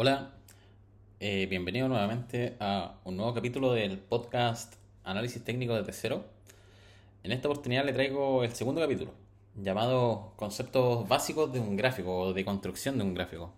Hola, eh, bienvenido nuevamente a un nuevo capítulo del podcast Análisis Técnico de Cero. En esta oportunidad le traigo el segundo capítulo, llamado Conceptos básicos de un gráfico o de construcción de un gráfico.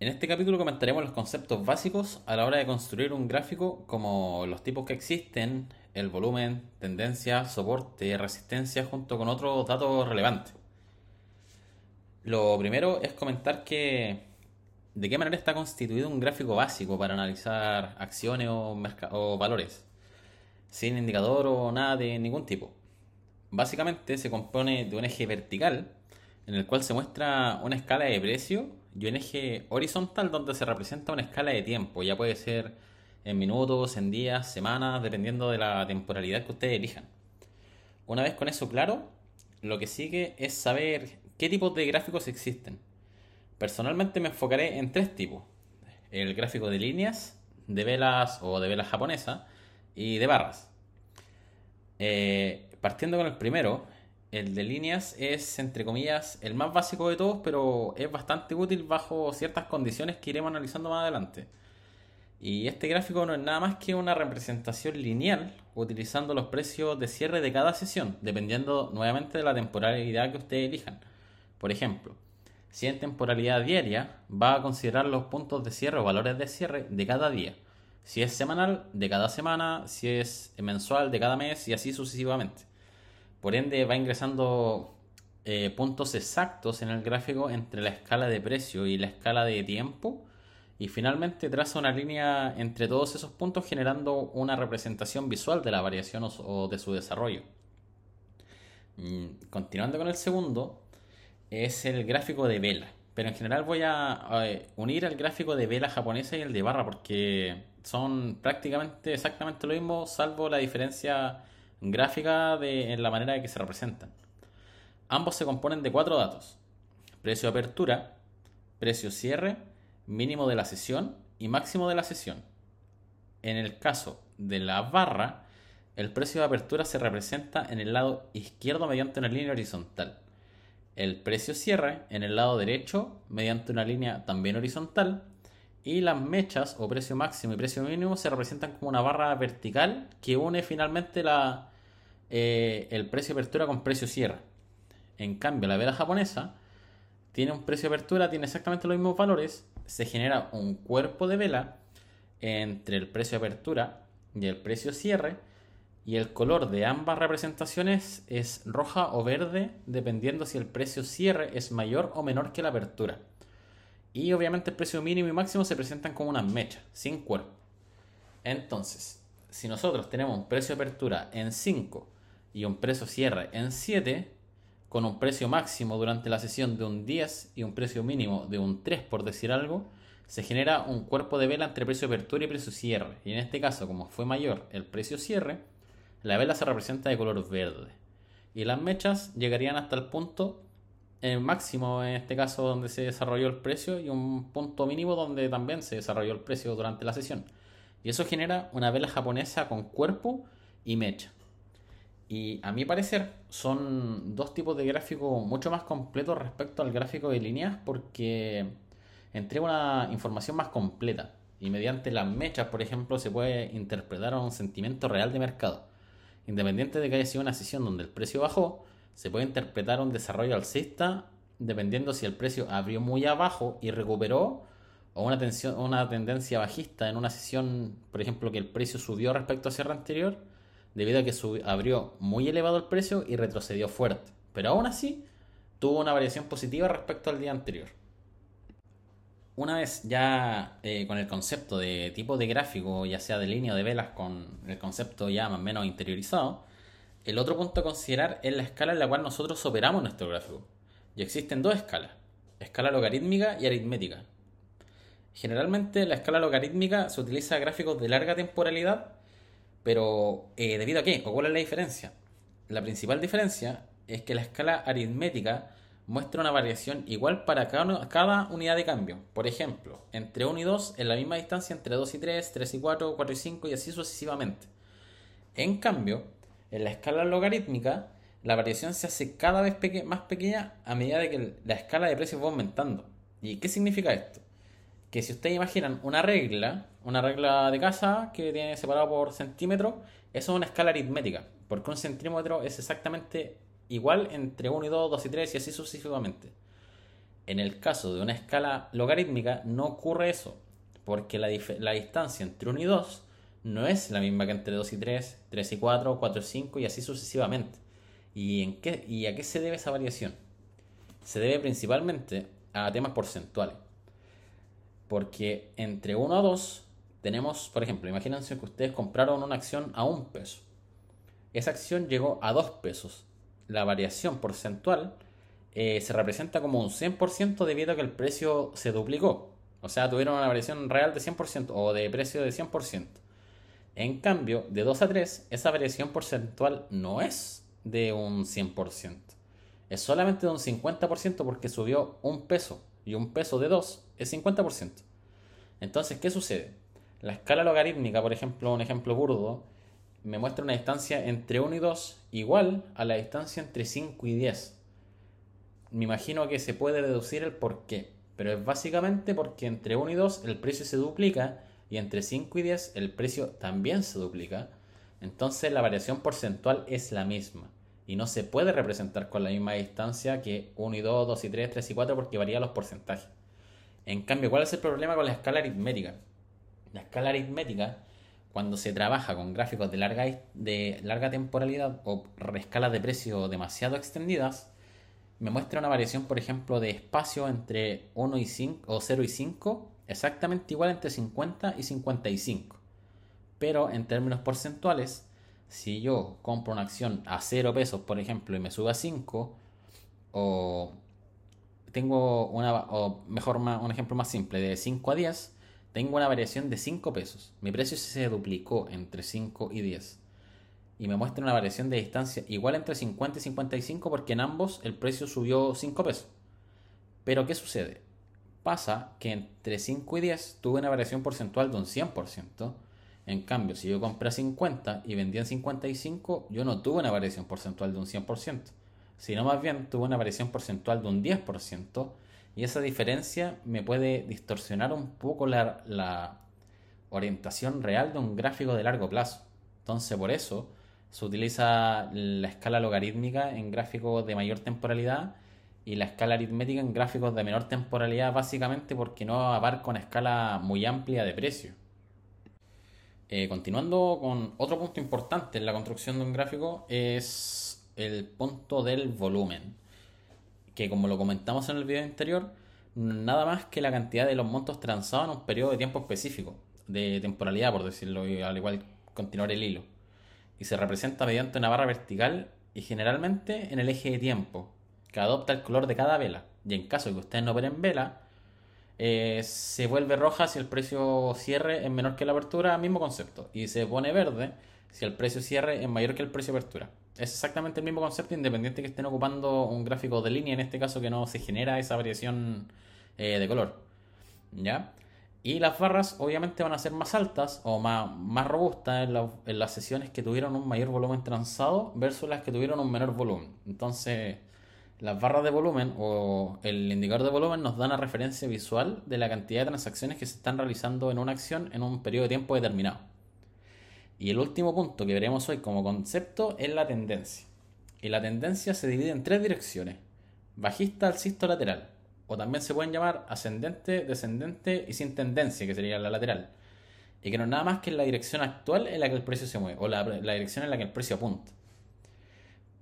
En este capítulo comentaremos los conceptos básicos a la hora de construir un gráfico como los tipos que existen, el volumen, tendencia, soporte, resistencia, junto con otros datos relevantes. Lo primero es comentar que de qué manera está constituido un gráfico básico para analizar acciones o, valores, sin indicador o nada de ningún tipo. Básicamente se compone de un eje vertical en el cual se muestra una escala de precio y un eje horizontal donde se representa una escala de tiempo. Ya puede ser en minutos, en días, semanas, dependiendo de la temporalidad que ustedes elijan. Una vez con eso claro, lo que sigue es saber qué tipos de gráficos existen. Personalmente me enfocaré en tres tipos. El gráfico de líneas, de velas o de velas japonesas y de barras. Eh, partiendo con el primero, el de líneas es, entre comillas, el más básico de todos, pero es bastante útil bajo ciertas condiciones que iremos analizando más adelante. Y este gráfico no es nada más que una representación lineal utilizando los precios de cierre de cada sesión, dependiendo nuevamente de la temporalidad que ustedes elijan. Por ejemplo, si en temporalidad diaria, va a considerar los puntos de cierre o valores de cierre de cada día. Si es semanal, de cada semana, si es mensual, de cada mes y así sucesivamente. Por ende, va ingresando eh, puntos exactos en el gráfico entre la escala de precio y la escala de tiempo. Y finalmente traza una línea entre todos esos puntos generando una representación visual de la variación o de su desarrollo. Mm, continuando con el segundo, es el gráfico de vela. Pero en general voy a, unir el gráfico de vela japonesa y el de barra porque son prácticamente exactamente lo mismo, salvo la diferencia gráfica de, en la manera en que se representan. Ambos se componen de cuatro datos. Precio de apertura, precio cierre, mínimo de la sesión y máximo de la sesión. En el caso de la barra, el precio de apertura se representa en el lado izquierdo mediante una línea horizontal el precio cierre en el lado derecho mediante una línea también horizontal y las mechas o precio máximo y precio mínimo se representan como una barra vertical que une finalmente la, eh, el precio de apertura con precio cierre. En cambio, la vela japonesa tiene un precio de apertura, tiene exactamente los mismos valores, se genera un cuerpo de vela entre el precio de apertura y el precio cierre y el color de ambas representaciones es roja o verde dependiendo si el precio cierre es mayor o menor que la apertura. Y obviamente el precio mínimo y máximo se presentan como una mecha, sin cuerpo. Entonces, si nosotros tenemos un precio de apertura en 5 y un precio cierre en 7, con un precio máximo durante la sesión de un 10 y un precio mínimo de un 3 por decir algo, se genera un cuerpo de vela entre precio de apertura y precio cierre. Y en este caso, como fue mayor el precio cierre, la vela se representa de color verde. Y las mechas llegarían hasta el punto máximo, en este caso, donde se desarrolló el precio, y un punto mínimo donde también se desarrolló el precio durante la sesión. Y eso genera una vela japonesa con cuerpo y mecha. Y a mi parecer son dos tipos de gráfico mucho más completos respecto al gráfico de líneas porque entrega una información más completa. Y mediante las mechas, por ejemplo, se puede interpretar un sentimiento real de mercado. Independiente de que haya sido una sesión donde el precio bajó, se puede interpretar un desarrollo alcista dependiendo si el precio abrió muy abajo y recuperó o una, tensión, una tendencia bajista en una sesión, por ejemplo, que el precio subió respecto al cierre anterior, debido a que abrió muy elevado el precio y retrocedió fuerte. Pero aún así, tuvo una variación positiva respecto al día anterior una vez ya eh, con el concepto de tipo de gráfico, ya sea de línea o de velas, con el concepto ya más o menos interiorizado, el otro punto a considerar es la escala en la cual nosotros operamos nuestro gráfico. Y existen dos escalas, escala logarítmica y aritmética. Generalmente la escala logarítmica se utiliza gráficos de larga temporalidad, pero eh, ¿debido a qué? ¿O cuál es la diferencia? La principal diferencia es que la escala aritmética muestra una variación igual para cada, unidad de cambio. Por ejemplo, entre 1 y 2 en la misma distancia entre 2 y 3, 3 y 4, 4 y 5 y así sucesivamente. En cambio, en la escala logarítmica, la variación se hace cada vez más pequeña a medida de que la escala de precios va aumentando. ¿Y qué significa esto? que si ustedes imaginan una regla, una regla de casa que tiene separado por centímetro, eso es una escala aritmética, porque un centímetro es exactamente igual entre 1 y 2, 2 y 3 y así sucesivamente. En el caso de una escala logarítmica no ocurre eso, porque la, la distancia entre 1 y 2 no es la misma que entre 2 y 3, 3 y 4, 4 y 5 y así sucesivamente. ¿Y, en qué, ¿Y a qué se debe esa variación? Se debe principalmente a temas porcentuales. Porque entre 1 a 2 tenemos, por ejemplo, imagínense que ustedes compraron una acción a un peso. Esa acción llegó a 2 pesos. La variación porcentual eh, se representa como un 100% debido a que el precio se duplicó. O sea, tuvieron una variación real de 100% o de precio de 100%. En cambio, de 2 a 3, esa variación porcentual no es de un 100%. Es solamente de un 50% porque subió un peso. Y un peso de 2 es 50%. Entonces, ¿qué sucede? La escala logarítmica, por ejemplo, un ejemplo burdo, me muestra una distancia entre 1 y 2 igual a la distancia entre 5 y 10. Me imagino que se puede deducir el por qué, pero es básicamente porque entre 1 y 2 el precio se duplica y entre 5 y 10 el precio también se duplica, entonces la variación porcentual es la misma y no se puede representar con la misma distancia que 1 y 2, 2 y 3, 3 y 4 porque varía los porcentajes. En cambio, ¿cuál es el problema con la escala aritmética? La escala aritmética, cuando se trabaja con gráficos de larga, de larga temporalidad o escalas de precio demasiado extendidas, me muestra una variación, por ejemplo, de espacio entre 1 y 5 o 0 y 5 exactamente igual entre 50 y 55. Pero en términos porcentuales, si yo compro una acción a 0 pesos, por ejemplo, y me sube a 5, o tengo una, o mejor un ejemplo más simple, de 5 a 10, tengo una variación de 5 pesos. Mi precio se duplicó entre 5 y 10. Y me muestra una variación de distancia igual entre 50 y 55 porque en ambos el precio subió 5 pesos. Pero ¿qué sucede? Pasa que entre 5 y 10 tuve una variación porcentual de un 100%. En cambio, si yo compré a 50 y vendí en 55, yo no tuve una variación porcentual de un 100%, sino más bien tuve una variación porcentual de un 10%, y esa diferencia me puede distorsionar un poco la, orientación real de un gráfico de largo plazo. Entonces, por eso se utiliza la escala logarítmica en gráficos de mayor temporalidad y la escala aritmética en gráficos de menor temporalidad básicamente porque no abarca una escala muy amplia de precio. Eh, continuando con otro punto importante en la construcción de un gráfico es el punto del volumen, que como lo comentamos en el video anterior, nada más que la cantidad de los montos transados en un periodo de tiempo específico, de temporalidad por decirlo, y al igual continuar el hilo, y se representa mediante una barra vertical y generalmente en el eje de tiempo, que adopta el color de cada vela. Y en caso de que ustedes no operen vela, eh, se vuelve roja si el precio cierre es menor que la apertura, mismo concepto. Y se pone verde si el precio cierre es mayor que el precio apertura. Es exactamente el mismo concepto, independiente que estén ocupando un gráfico de línea, en este caso que no se genera esa variación eh, de color. ¿Ya? Y las barras obviamente van a ser más altas o más, más robustas en, en las sesiones que tuvieron un mayor volumen transado versus las que tuvieron un menor volumen. Entonces, las barras de volumen o el indicador de volumen nos da una referencia visual de la cantidad de transacciones que se están realizando en una acción en un periodo de tiempo determinado. Y el último punto que veremos hoy como concepto es la tendencia. Y la tendencia se divide en tres direcciones. Bajista, alcista o lateral. O también se pueden llamar ascendente, descendente y sin tendencia, que sería la lateral. Y que no es nada más que la dirección actual en la que el precio se mueve, o la dirección en la que el precio apunta.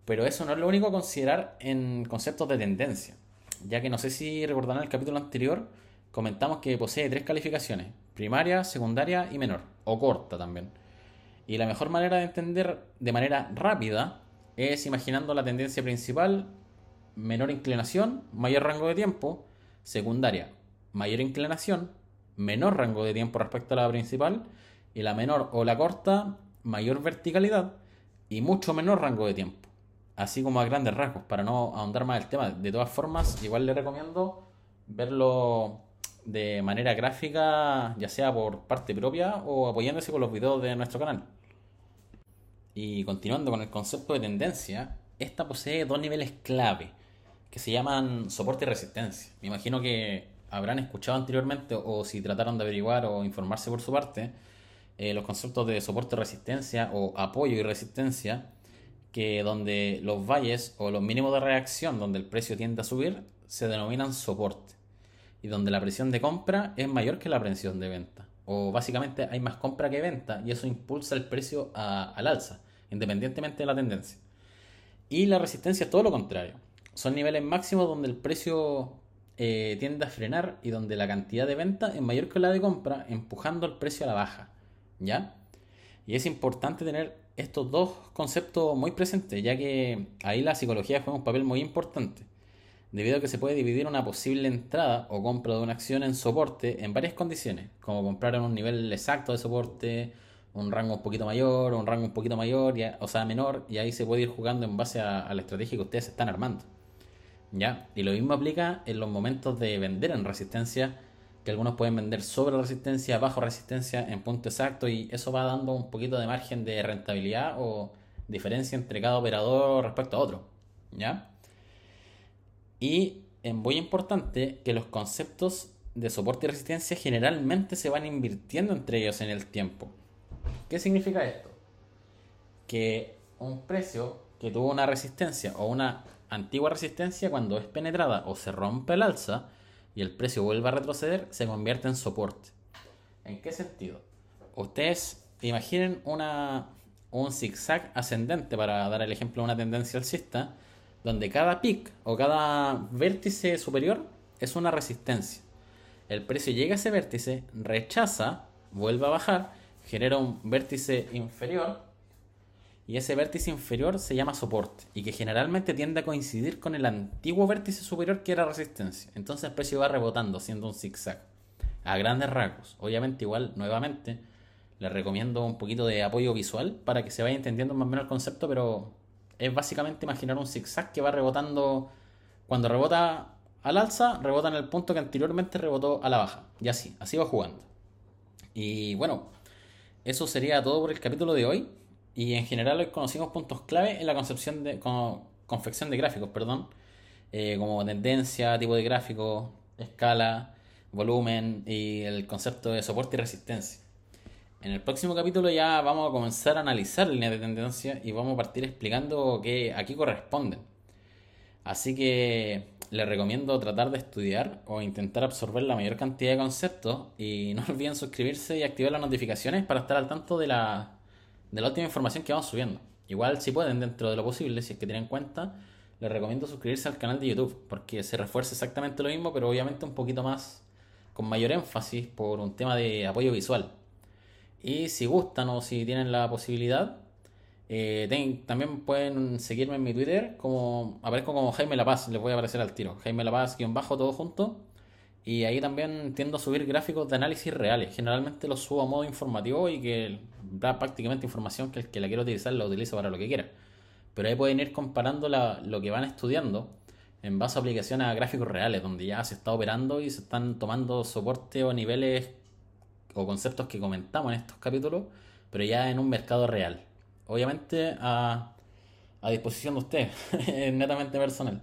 Pero eso no es lo único a considerar en conceptos de tendencia, ya que no sé si recordarán el capítulo anterior, comentamos que posee tres calificaciones, primaria, secundaria y menor, o corta también. Y la mejor manera de entender de manera rápida es imaginando la tendencia principal, menor inclinación, mayor rango de tiempo, secundaria, mayor inclinación, menor rango de tiempo respecto a la principal, y la menor o la corta, mayor verticalidad y mucho menor rango de tiempo así como a grandes rasgos, para no ahondar más el tema. De todas formas, igual le recomiendo verlo de manera gráfica, ya sea por parte propia o apoyándose con los videos de nuestro canal. Y continuando con el concepto de tendencia, esta posee dos niveles clave que se llaman soporte y resistencia. Me imagino que habrán escuchado anteriormente o si trataron de averiguar o informarse por su parte, eh, los conceptos de soporte resistencia o apoyo y resistencia, que donde los valles o los mínimos de reacción donde el precio tiende a subir se denominan soporte y donde la presión de compra es mayor que la presión de venta. O básicamente hay más compra que venta y eso impulsa el precio al alza independientemente de la tendencia. Y la resistencia es todo lo contrario. Son niveles máximos donde el precio eh, tiende a frenar y donde la cantidad de venta es mayor que la de compra empujando el precio a la baja ¿ya? y es importante tener estos dos conceptos muy presentes, ya que ahí la psicología juega un papel muy importante, debido a que se puede dividir una posible entrada o compra de una acción en soporte en varias condiciones, como comprar en un nivel exacto de soporte, un rango un poquito mayor, un rango un poquito mayor, o sea, menor, y ahí se puede ir jugando en base a, a la estrategia que ustedes están armando. ¿Ya? Y lo mismo aplica en los momentos de vender en resistencia que algunos pueden vender sobre resistencia, bajo resistencia, en punto exacto, y eso va dando un poquito de margen de rentabilidad o diferencia entre cada operador respecto a otro. ¿Ya? Y es muy importante que los conceptos de soporte y resistencia generalmente se van invirtiendo entre ellos en el tiempo. ¿Qué significa esto? Que un precio que tuvo una resistencia o una antigua resistencia cuando es penetrada o se rompe el alza, y el precio vuelve a retroceder, se convierte en soporte. ¿En qué sentido? Ustedes imaginen una, un zigzag ascendente, para dar el ejemplo de una tendencia alcista, donde cada pic o cada vértice superior es una resistencia. El precio llega a ese vértice, rechaza, vuelve a bajar, genera un vértice inferior y ese vértice inferior se llama soporte y que generalmente tiende a coincidir con el antiguo vértice superior que era resistencia. Entonces el precio va rebotando siendo un zigzag a grandes rasgos. Obviamente igual nuevamente les recomiendo un poquito de apoyo visual para que se vaya entendiendo más o menos el concepto, pero es básicamente imaginar un zigzag que va rebotando cuando rebota al alza, rebota en el punto que anteriormente rebotó a la baja. Y así, así va jugando. Y bueno, eso sería todo por el capítulo de hoy. Y en general hoy conocimos puntos clave en la concepción de, confección de gráficos, perdón, eh, como tendencia, tipo de gráfico, escala, volumen y el concepto de soporte y resistencia. En el próximo capítulo ya vamos a comenzar a analizar líneas de tendencia y vamos a partir explicando qué aquí corresponden. Así que les recomiendo tratar de estudiar o intentar absorber la mayor cantidad de conceptos y no olviden suscribirse y activar las notificaciones para estar al tanto de la de la última información que vamos subiendo. Igual si pueden, dentro de lo posible, si es que tienen cuenta, les recomiendo suscribirse al canal de YouTube, porque se refuerza exactamente lo mismo, pero obviamente un poquito más, con mayor énfasis, por un tema de apoyo visual. Y si gustan o si tienen la posibilidad, eh, también pueden seguirme en mi Twitter, como aparezco como Jaime La Paz, les voy a aparecer al tiro. Jaime La Paz, guion bajo, todo junto. Y ahí también tiendo a subir gráficos de análisis reales. Generalmente los subo a modo informativo y que da prácticamente información que el que la quiere utilizar la utiliza para lo que quiera. Pero ahí pueden ir comparando lo que van estudiando en base a aplicaciones a gráficos reales, donde ya se está operando y se están tomando soporte o niveles o conceptos que comentamos en estos capítulos, pero ya en un mercado real. Obviamente a, a disposición de usted, netamente personal.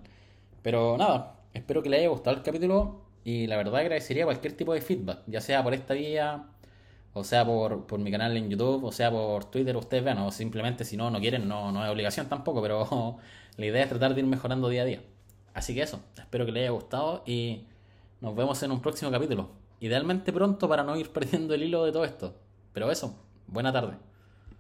Pero nada, espero que le haya gustado el capítulo y la verdad agradecería cualquier tipo de feedback, ya sea por esta vía, o sea por, por mi canal en YouTube, o sea por Twitter, ustedes vean, o simplemente si no, no quieren, no, no es obligación tampoco, pero la idea es tratar de ir mejorando día a día. Así que eso, espero que les haya gustado y nos vemos en un próximo capítulo. Idealmente pronto para no ir perdiendo el hilo de todo esto. Pero eso, buena tarde.